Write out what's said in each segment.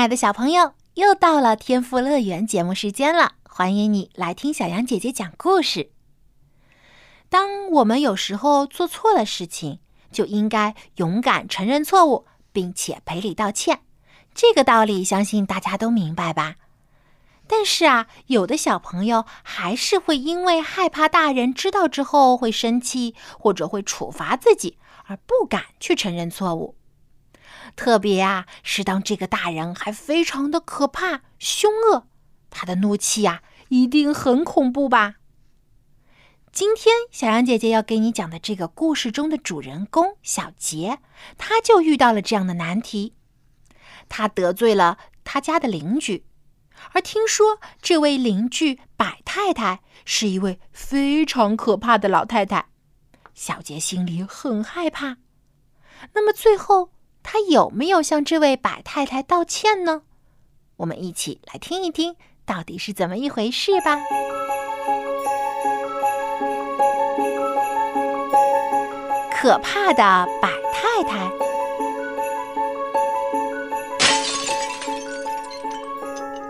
亲爱的小朋友，又到了天赋乐园节目时间了，欢迎你来听小羊姐姐讲故事。当我们有时候做错了事情，就应该勇敢承认错误，并且赔礼道歉。这个道理相信大家都明白吧？但是啊，有的小朋友还是会因为害怕大人知道之后会生气，或者会处罚自己，而不敢去承认错误。特别啊，是当这个大人还非常的可怕、凶恶，他的怒气呀，一定很恐怖吧？今天小羊姐姐要给你讲的这个故事中的主人公小杰，他就遇到了这样的难题。他得罪了他家的邻居，而听说这位邻居百太太是一位非常可怕的老太太，小杰心里很害怕。那么最后。他有没有向这位百太太道歉呢？我们一起来听一听，到底是怎么一回事吧。可怕的百太太。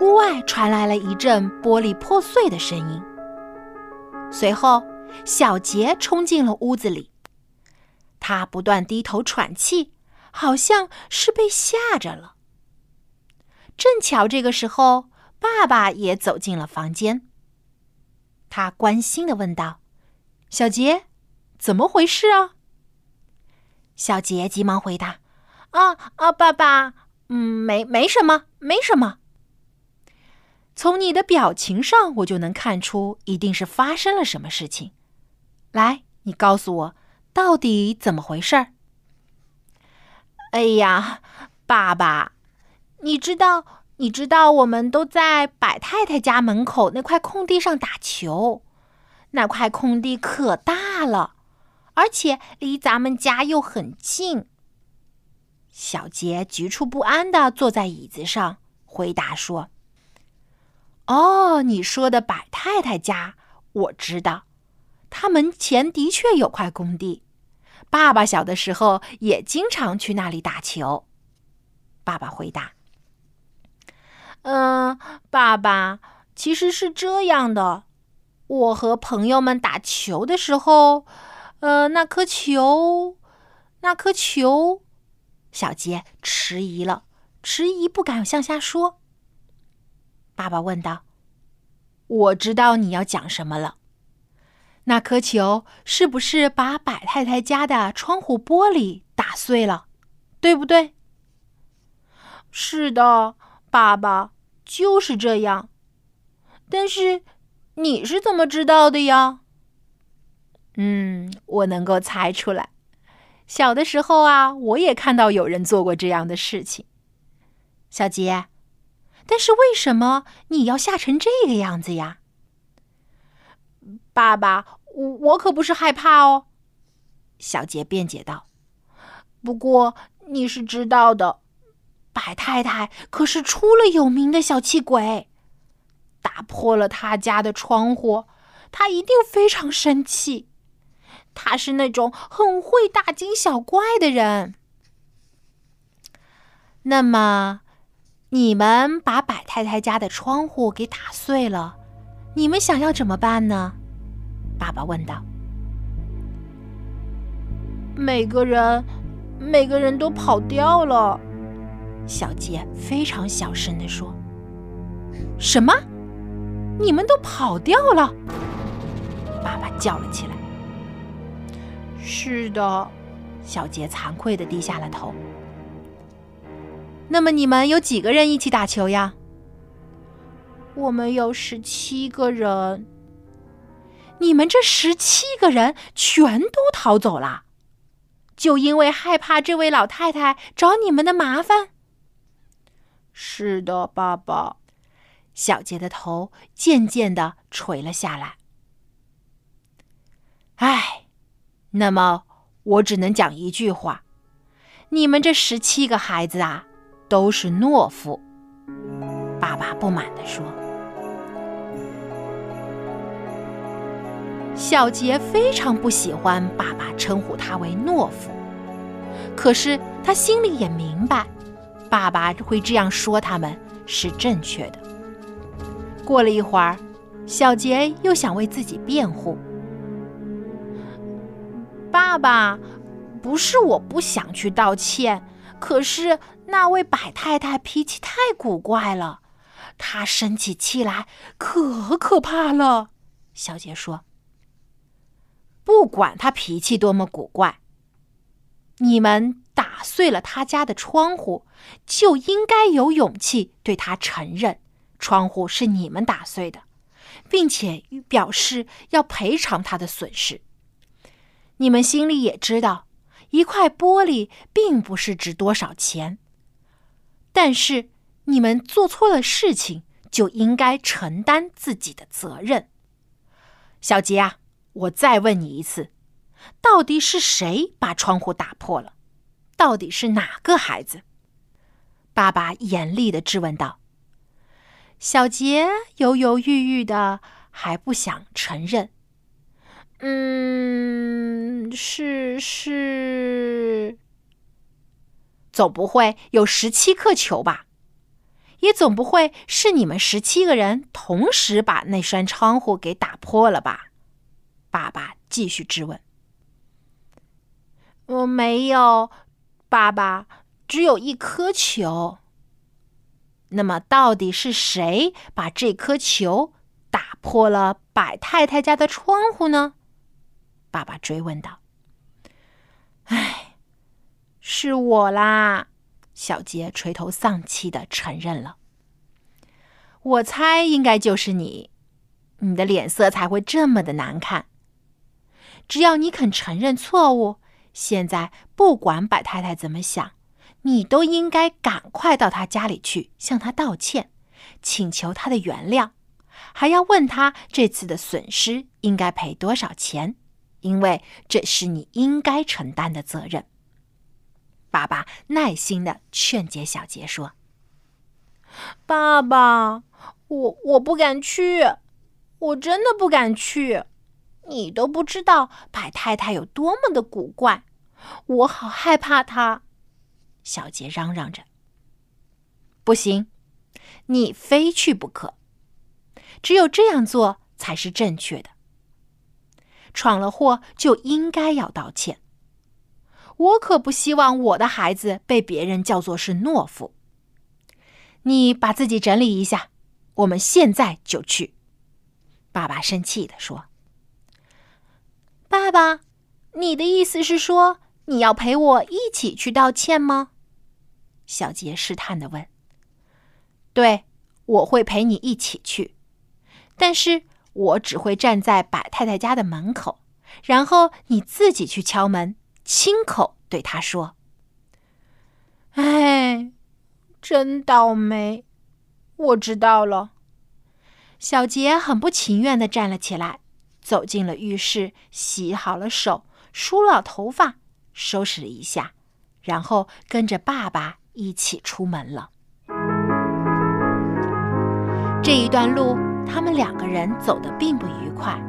屋外传来了一阵玻璃破碎的声音，随后小杰冲进了屋子里，他不断低头喘气。好像是被吓着了。正巧这个时候，爸爸也走进了房间。他关心的问道：“小杰，怎么回事啊？”小杰急忙回答：“啊啊，爸爸，嗯，没没什么，没什么。从你的表情上，我就能看出一定是发生了什么事情。来，你告诉我，到底怎么回事儿？”哎呀，爸爸，你知道，你知道，我们都在百太太家门口那块空地上打球，那块空地可大了，而且离咱们家又很近。小杰局促不安的坐在椅子上，回答说：“哦，你说的百太太家，我知道，他门前的确有块空地。”爸爸小的时候也经常去那里打球。爸爸回答：“嗯，爸爸，其实是这样的，我和朋友们打球的时候，呃，那颗球，那颗球，小杰迟疑了，迟疑不敢向下说。”爸爸问道：“我知道你要讲什么了。”那颗球是不是把百太太家的窗户玻璃打碎了，对不对？是的，爸爸就是这样。但是你是怎么知道的呀？嗯，我能够猜出来。小的时候啊，我也看到有人做过这样的事情。小杰，但是为什么你要吓成这个样子呀？爸爸，我我可不是害怕哦。”小杰辩解道。“不过你是知道的，百太太可是出了有名的小气鬼，打破了他家的窗户，他一定非常生气。他是那种很会大惊小怪的人。那么，你们把百太太家的窗户给打碎了，你们想要怎么办呢？”爸爸问道：“每个人，每个人都跑掉了。”小杰非常小声的说：“什么？你们都跑掉了？”爸爸叫了起来。“是的。”小杰惭愧的低下了头。“那么你们有几个人一起打球呀？”“我们有十七个人。”你们这十七个人全都逃走了，就因为害怕这位老太太找你们的麻烦？是的，爸爸。小杰的头渐渐的垂了下来。唉，那么我只能讲一句话：你们这十七个孩子啊，都是懦夫。爸爸不满地说。小杰非常不喜欢爸爸称呼他为懦夫，可是他心里也明白，爸爸会这样说他们是正确的。过了一会儿，小杰又想为自己辩护：“爸爸，不是我不想去道歉，可是那位百太太脾气太古怪了，她生起气来可可怕了。”小杰说。不管他脾气多么古怪，你们打碎了他家的窗户，就应该有勇气对他承认，窗户是你们打碎的，并且表示要赔偿他的损失。你们心里也知道，一块玻璃并不是值多少钱，但是你们做错了事情，就应该承担自己的责任。小杰啊。我再问你一次，到底是谁把窗户打破了？到底是哪个孩子？爸爸严厉的质问道。小杰犹犹豫豫的，还不想承认。嗯，是是，总不会有十七颗球吧？也总不会是你们十七个人同时把那扇窗户给打破了吧？爸爸继续质问：“我没有，爸爸，只有一颗球。那么，到底是谁把这颗球打破了百太太家的窗户呢？”爸爸追问道。“唉，是我啦！”小杰垂头丧气的承认了。“我猜应该就是你，你的脸色才会这么的难看。”只要你肯承认错误，现在不管百太太怎么想，你都应该赶快到她家里去向她道歉，请求她的原谅，还要问她这次的损失应该赔多少钱，因为这是你应该承担的责任。爸爸耐心的劝解小杰说：“爸爸，我我不敢去，我真的不敢去。”你都不知道百太太有多么的古怪，我好害怕她。小杰嚷嚷着：“不行，你非去不可。只有这样做才是正确的。闯了祸就应该要道歉。我可不希望我的孩子被别人叫做是懦夫。你把自己整理一下，我们现在就去。”爸爸生气的说。爸爸，你的意思是说你要陪我一起去道歉吗？小杰试探的问。对，我会陪你一起去，但是我只会站在百太太家的门口，然后你自己去敲门，亲口对她说：“哎，真倒霉。”我知道了。小杰很不情愿的站了起来。走进了浴室，洗好了手，梳了头发，收拾了一下，然后跟着爸爸一起出门了。这一段路，他们两个人走得并不愉快，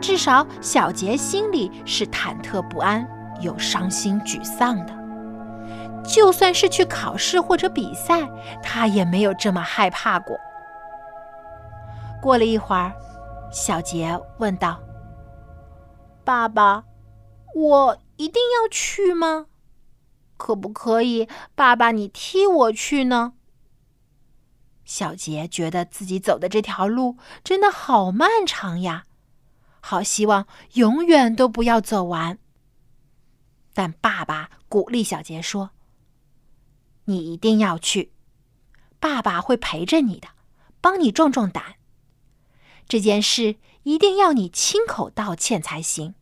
至少小杰心里是忐忑不安，又伤心沮丧的。就算是去考试或者比赛，他也没有这么害怕过。过了一会儿。小杰问道：“爸爸，我一定要去吗？可不可以，爸爸你替我去呢？”小杰觉得自己走的这条路真的好漫长呀，好希望永远都不要走完。但爸爸鼓励小杰说：“你一定要去，爸爸会陪着你的，帮你壮壮胆。”这件事一定要你亲口道歉才行。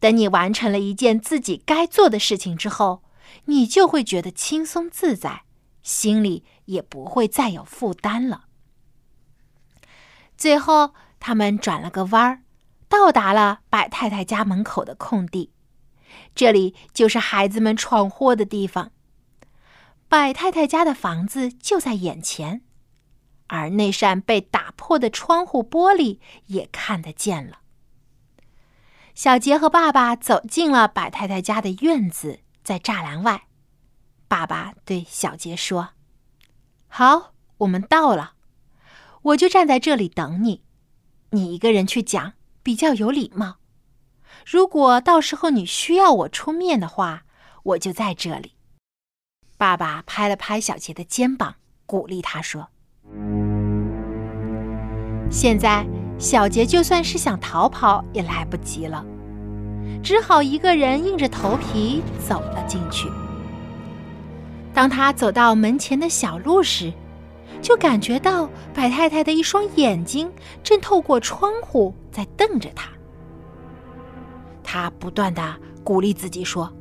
等你完成了一件自己该做的事情之后，你就会觉得轻松自在，心里也不会再有负担了。最后，他们转了个弯儿，到达了白太太家门口的空地。这里就是孩子们闯祸的地方。白太太家的房子就在眼前，而那扇被打破的窗户玻璃也看得见了。小杰和爸爸走进了白太太家的院子，在栅栏外，爸爸对小杰说：“好，我们到了，我就站在这里等你。你一个人去讲比较有礼貌。如果到时候你需要我出面的话，我就在这里。”爸爸拍了拍小杰的肩膀，鼓励他说：“现在小杰就算是想逃跑也来不及了，只好一个人硬着头皮走了进去。当他走到门前的小路时，就感觉到白太太的一双眼睛正透过窗户在瞪着他。他不断的鼓励自己说。”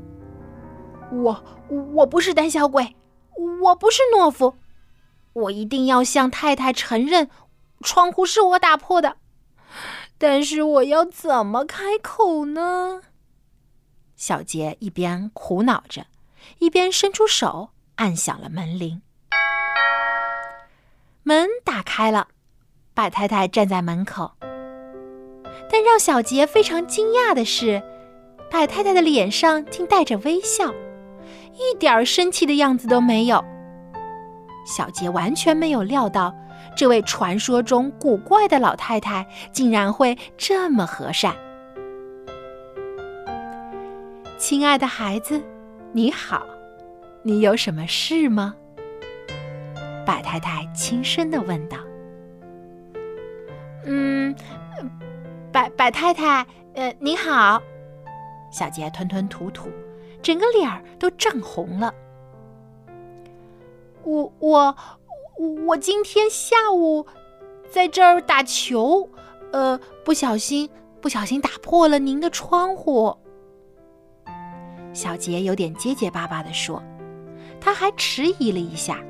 我我不是胆小鬼，我不是懦夫，我一定要向太太承认，窗户是我打破的。但是我要怎么开口呢？小杰一边苦恼着，一边伸出手按响了门铃。门打开了，白太太站在门口。但让小杰非常惊讶的是，白太太的脸上竟带着微笑。一点生气的样子都没有。小杰完全没有料到，这位传说中古怪的老太太竟然会这么和善。亲爱的孩子，你好，你有什么事吗？白太太轻声的问道。嗯，白白太太，呃，你好。小杰吞吞吐吐。整个脸儿都涨红了。我我我今天下午在这儿打球，呃，不小心不小心打破了您的窗户。小杰有点结结巴巴的说，他还迟疑了一下，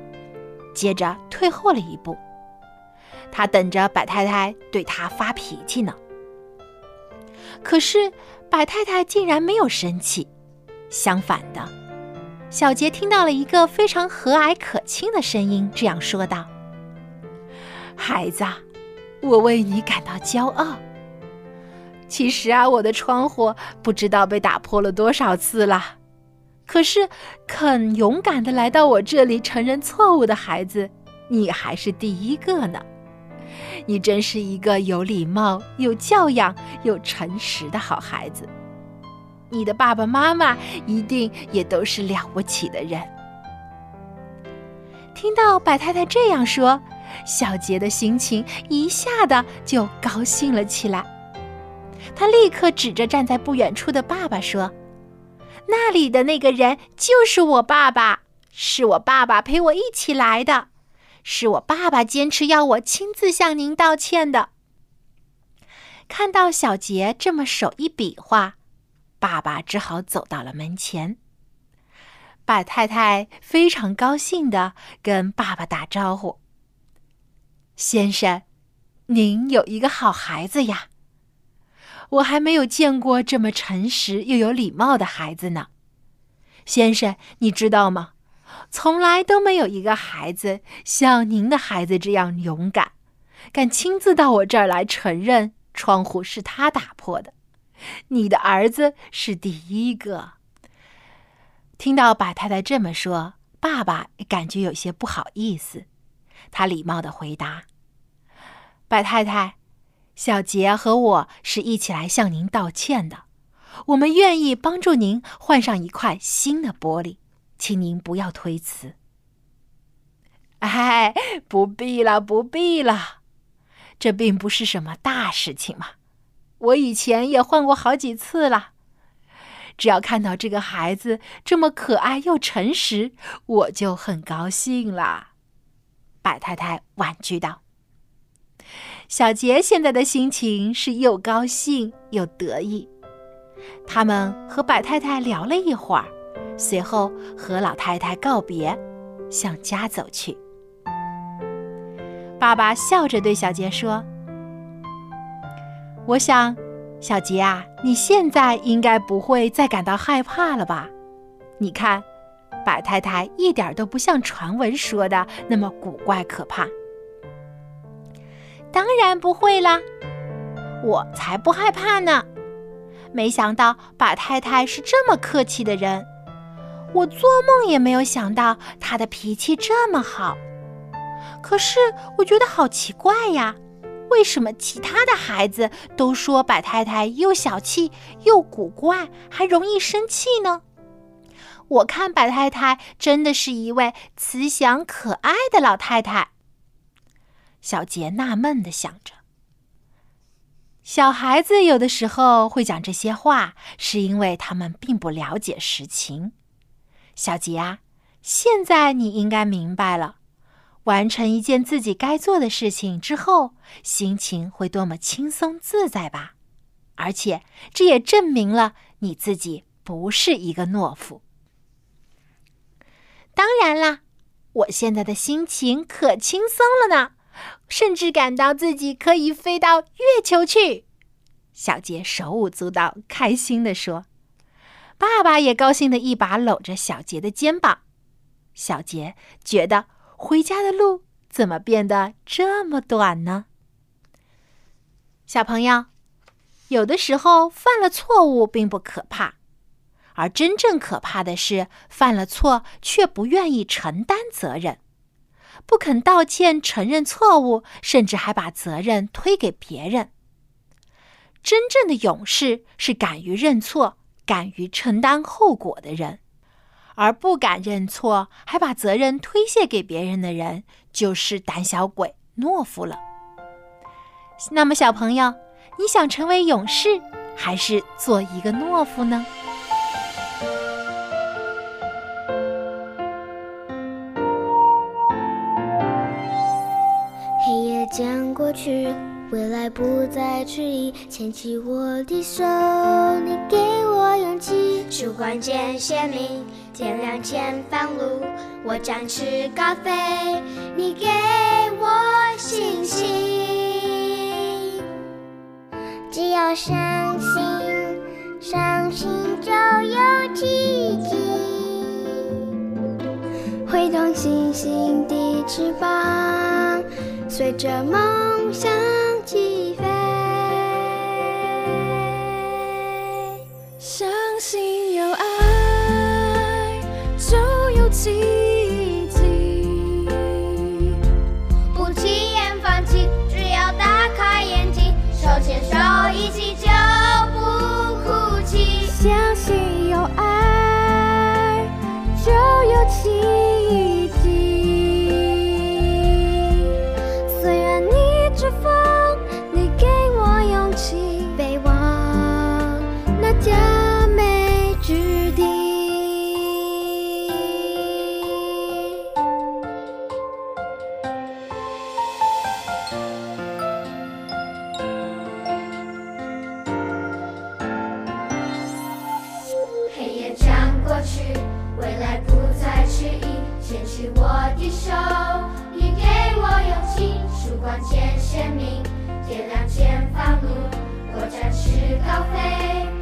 接着退后了一步。他等着白太太对他发脾气呢。可是白太太竟然没有生气。相反的，小杰听到了一个非常和蔼可亲的声音，这样说道：“孩子，我为你感到骄傲。其实啊，我的窗户不知道被打破了多少次了，可是肯勇敢的来到我这里承认错误的孩子，你还是第一个呢。你真是一个有礼貌、有教养、有诚实的好孩子。”你的爸爸妈妈一定也都是了不起的人。听到白太太这样说，小杰的心情一下子就高兴了起来。他立刻指着站在不远处的爸爸说：“那里的那个人就是我爸爸，是我爸爸陪我一起来的，是我爸爸坚持要我亲自向您道歉的。”看到小杰这么手一比划。爸爸只好走到了门前。白太太非常高兴的跟爸爸打招呼：“先生，您有一个好孩子呀！我还没有见过这么诚实又有礼貌的孩子呢。先生，你知道吗？从来都没有一个孩子像您的孩子这样勇敢，敢亲自到我这儿来承认窗户是他打破的。”你的儿子是第一个。听到白太太这么说，爸爸感觉有些不好意思。他礼貌的回答：“白太太，小杰和我是一起来向您道歉的。我们愿意帮助您换上一块新的玻璃，请您不要推辞。”哎，不必了，不必了，这并不是什么大事情嘛。我以前也换过好几次了，只要看到这个孩子这么可爱又诚实，我就很高兴啦。白太太婉拒道：“小杰现在的心情是又高兴又得意。他们和白太太聊了一会儿，随后和老太太告别，向家走去。爸爸笑着对小杰说：“我想，小杰啊，你现在应该不会再感到害怕了吧？你看，白太太一点都不像传闻说的那么古怪可怕。”当然不会啦，我才不害怕呢。没想到白太太是这么客气的人，我做梦也没有想到她的脾气这么好。可是我觉得好奇怪呀，为什么其他的孩子都说白太太又小气又古怪，还容易生气呢？我看白太太真的是一位慈祥可爱的老太太。小杰纳闷的想着：小孩子有的时候会讲这些话，是因为他们并不了解实情。小杰啊，现在你应该明白了，完成一件自己该做的事情之后，心情会多么轻松自在吧？而且这也证明了你自己不是一个懦夫。当然啦，我现在的心情可轻松了呢。甚至感到自己可以飞到月球去，小杰手舞足蹈，开心地说：“爸爸也高兴的一把搂着小杰的肩膀。”小杰觉得回家的路怎么变得这么短呢？小朋友，有的时候犯了错误并不可怕，而真正可怕的是犯了错却不愿意承担责任。不肯道歉、承认错误，甚至还把责任推给别人。真正的勇士是敢于认错、敢于承担后果的人，而不敢认错还把责任推卸给别人的人，就是胆小鬼、懦夫了。那么，小朋友，你想成为勇士，还是做一个懦夫呢？黑夜将过去，未来不再迟疑，牵起我的手，你给我勇气。曙光渐鲜明，天亮前方路，我展翅高飞，你给我信心。只要相信，相信就有奇迹，挥动星星的翅膀。随着梦想起飞，相信去未来不再迟疑，牵起我的手，你给我勇气，曙光渐鲜明，点亮前方路，我展翅高飞。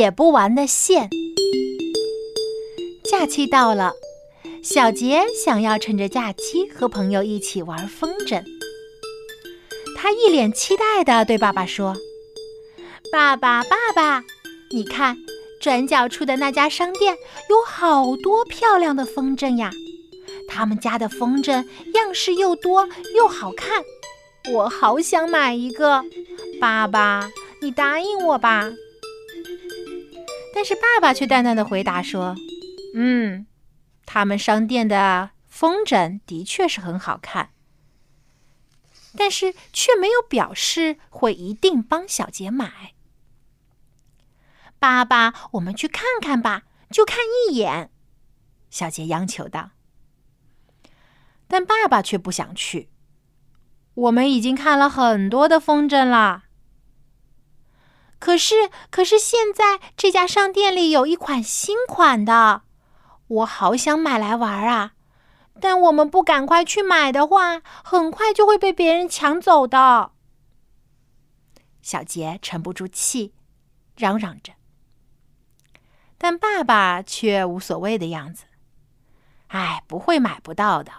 解不完的线。假假期到了，小杰想要趁着假期和朋友一起玩风筝。他一脸期待地对爸爸说：“爸爸，爸爸，你看，转角处的那家商店有好多漂亮的风筝呀！他们家的风筝样式又多又好看，我好想买一个。爸爸，你答应我吧。”但是爸爸却淡淡的回答说：“嗯，他们商店的风筝的确是很好看，但是却没有表示会一定帮小杰买。”爸爸，我们去看看吧，就看一眼。”小杰央求道。但爸爸却不想去。我们已经看了很多的风筝了。可是，可是现在这家商店里有一款新款的，我好想买来玩啊！但我们不赶快去买的话，很快就会被别人抢走的。小杰沉不住气，嚷嚷着。但爸爸却无所谓的样子。哎，不会买不到的，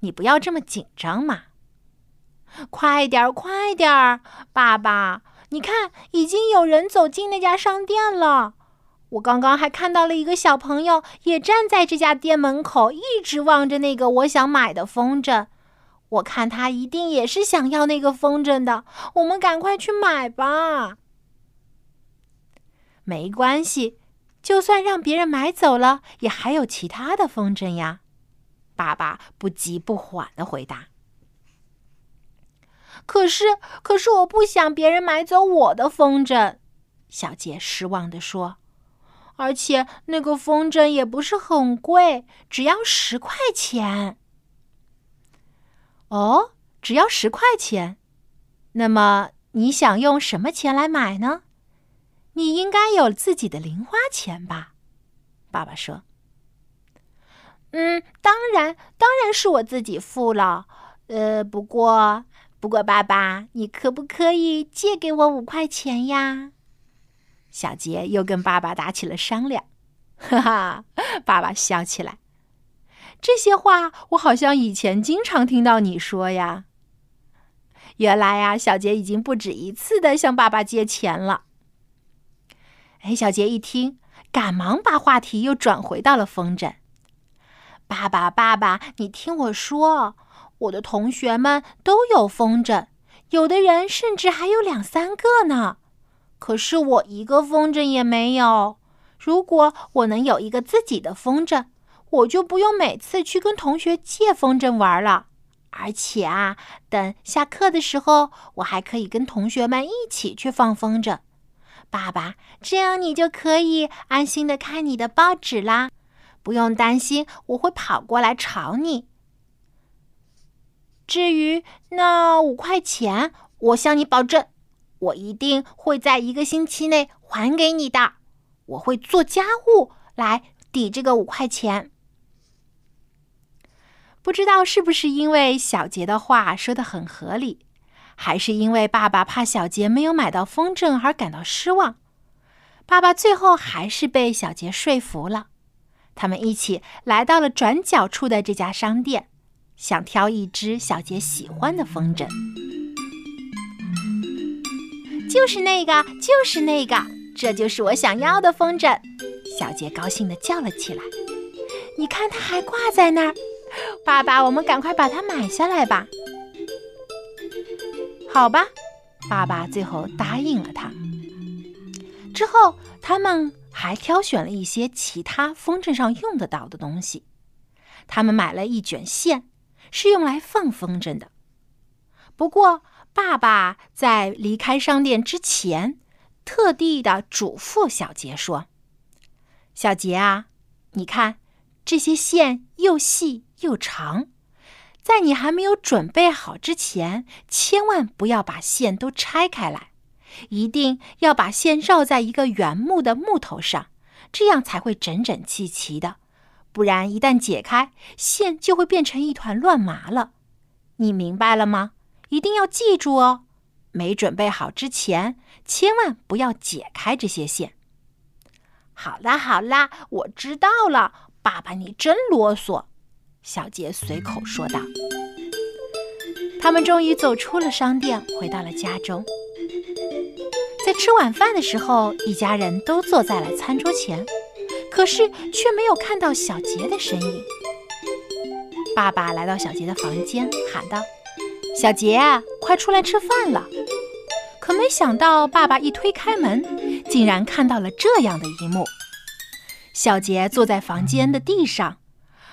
你不要这么紧张嘛！快点儿，快点儿，爸爸。你看，已经有人走进那家商店了。我刚刚还看到了一个小朋友，也站在这家店门口，一直望着那个我想买的风筝。我看他一定也是想要那个风筝的。我们赶快去买吧。没关系，就算让别人买走了，也还有其他的风筝呀。爸爸不急不缓的回答。可是，可是我不想别人买走我的风筝，小杰失望地说。而且那个风筝也不是很贵，只要十块钱。哦，只要十块钱？那么你想用什么钱来买呢？你应该有自己的零花钱吧？爸爸说。嗯，当然，当然是我自己付了。呃，不过。不过，爸爸，你可不可以借给我五块钱呀？小杰又跟爸爸打起了商量。哈哈，爸爸笑起来。这些话我好像以前经常听到你说呀。原来呀，小杰已经不止一次的向爸爸借钱了。哎，小杰一听，赶忙把话题又转回到了风筝。爸爸，爸爸，你听我说。我的同学们都有风筝，有的人甚至还有两三个呢。可是我一个风筝也没有。如果我能有一个自己的风筝，我就不用每次去跟同学借风筝玩了。而且啊，等下课的时候，我还可以跟同学们一起去放风筝。爸爸，这样你就可以安心的看你的报纸啦，不用担心我会跑过来吵你。至于那五块钱，我向你保证，我一定会在一个星期内还给你的。我会做家务来抵这个五块钱。不知道是不是因为小杰的话说的很合理，还是因为爸爸怕小杰没有买到风筝而感到失望，爸爸最后还是被小杰说服了。他们一起来到了转角处的这家商店。想挑一只小杰喜欢的风筝，就是那个，就是那个，这就是我想要的风筝。小杰高兴地叫了起来：“你看，它还挂在那儿！爸爸，我们赶快把它买下来吧。”好吧，爸爸最后答应了他。之后，他们还挑选了一些其他风筝上用得到的东西。他们买了一卷线。是用来放风筝的。不过，爸爸在离开商店之前，特地的嘱咐小杰说：“小杰啊，你看这些线又细又长，在你还没有准备好之前，千万不要把线都拆开来，一定要把线绕在一个圆木的木头上，这样才会整整齐齐的。”不然，一旦解开线，就会变成一团乱麻了。你明白了吗？一定要记住哦。没准备好之前，千万不要解开这些线。好啦，好啦，我知道了，爸爸，你真啰嗦。”小杰随口说道。他们终于走出了商店，回到了家中。在吃晚饭的时候，一家人都坐在了餐桌前，可是却没有看到小杰的身影。爸爸来到小杰的房间，喊道：“小杰，快出来吃饭了！”可没想到，爸爸一推开门，竟然看到了这样的一幕：小杰坐在房间的地上，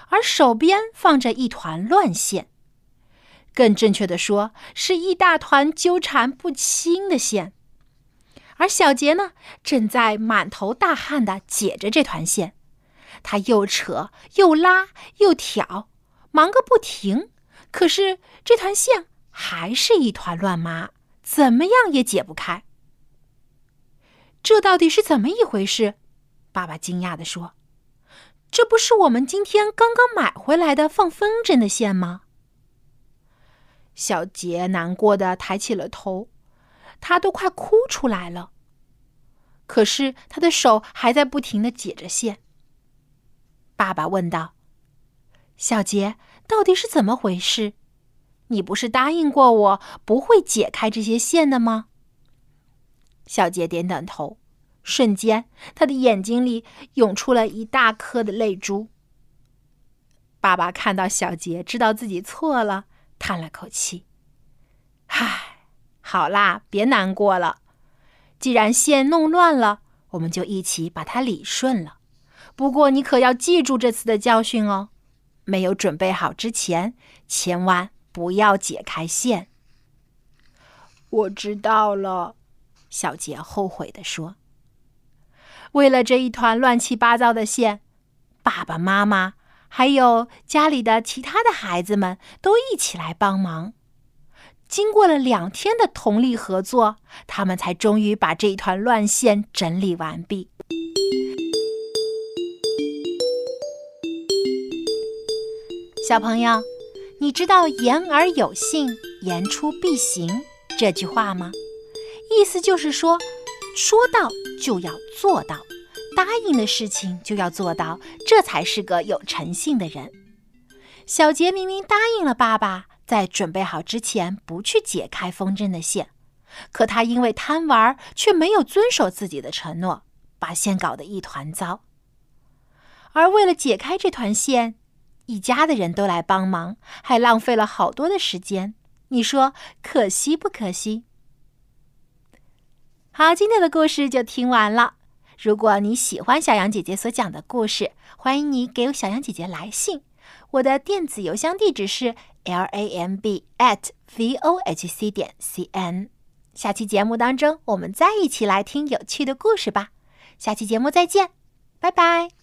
而手边放着一团乱线。更正确的说，是一大团纠缠不清的线，而小杰呢，正在满头大汗的解着这团线，他又扯又拉又挑，忙个不停。可是这团线还是一团乱麻，怎么样也解不开。这到底是怎么一回事？爸爸惊讶的说：“这不是我们今天刚刚买回来的放风筝的线吗？”小杰难过的抬起了头，他都快哭出来了。可是他的手还在不停的解着线。爸爸问道：“小杰，到底是怎么回事？你不是答应过我不会解开这些线的吗？”小杰点点头，瞬间他的眼睛里涌出了一大颗的泪珠。爸爸看到小杰，知道自己错了。叹了口气，唉，好啦，别难过了。既然线弄乱了，我们就一起把它理顺了。不过你可要记住这次的教训哦，没有准备好之前，千万不要解开线。我知道了，小杰后悔地说。为了这一团乱七八糟的线，爸爸妈妈。还有家里的其他的孩子们都一起来帮忙。经过了两天的同力合作，他们才终于把这一团乱线整理完毕。小朋友，你知道“言而有信，言出必行”这句话吗？意思就是说，说到就要做到。答应的事情就要做到，这才是个有诚信的人。小杰明明答应了爸爸，在准备好之前不去解开风筝的线，可他因为贪玩，却没有遵守自己的承诺，把线搞得一团糟。而为了解开这团线，一家的人都来帮忙，还浪费了好多的时间。你说可惜不可惜？好，今天的故事就听完了。如果你喜欢小羊姐姐所讲的故事，欢迎你给小羊姐姐来信。我的电子邮箱地址是 l a m b at v o h c 点 c n。下期节目当中，我们再一起来听有趣的故事吧。下期节目再见，拜拜。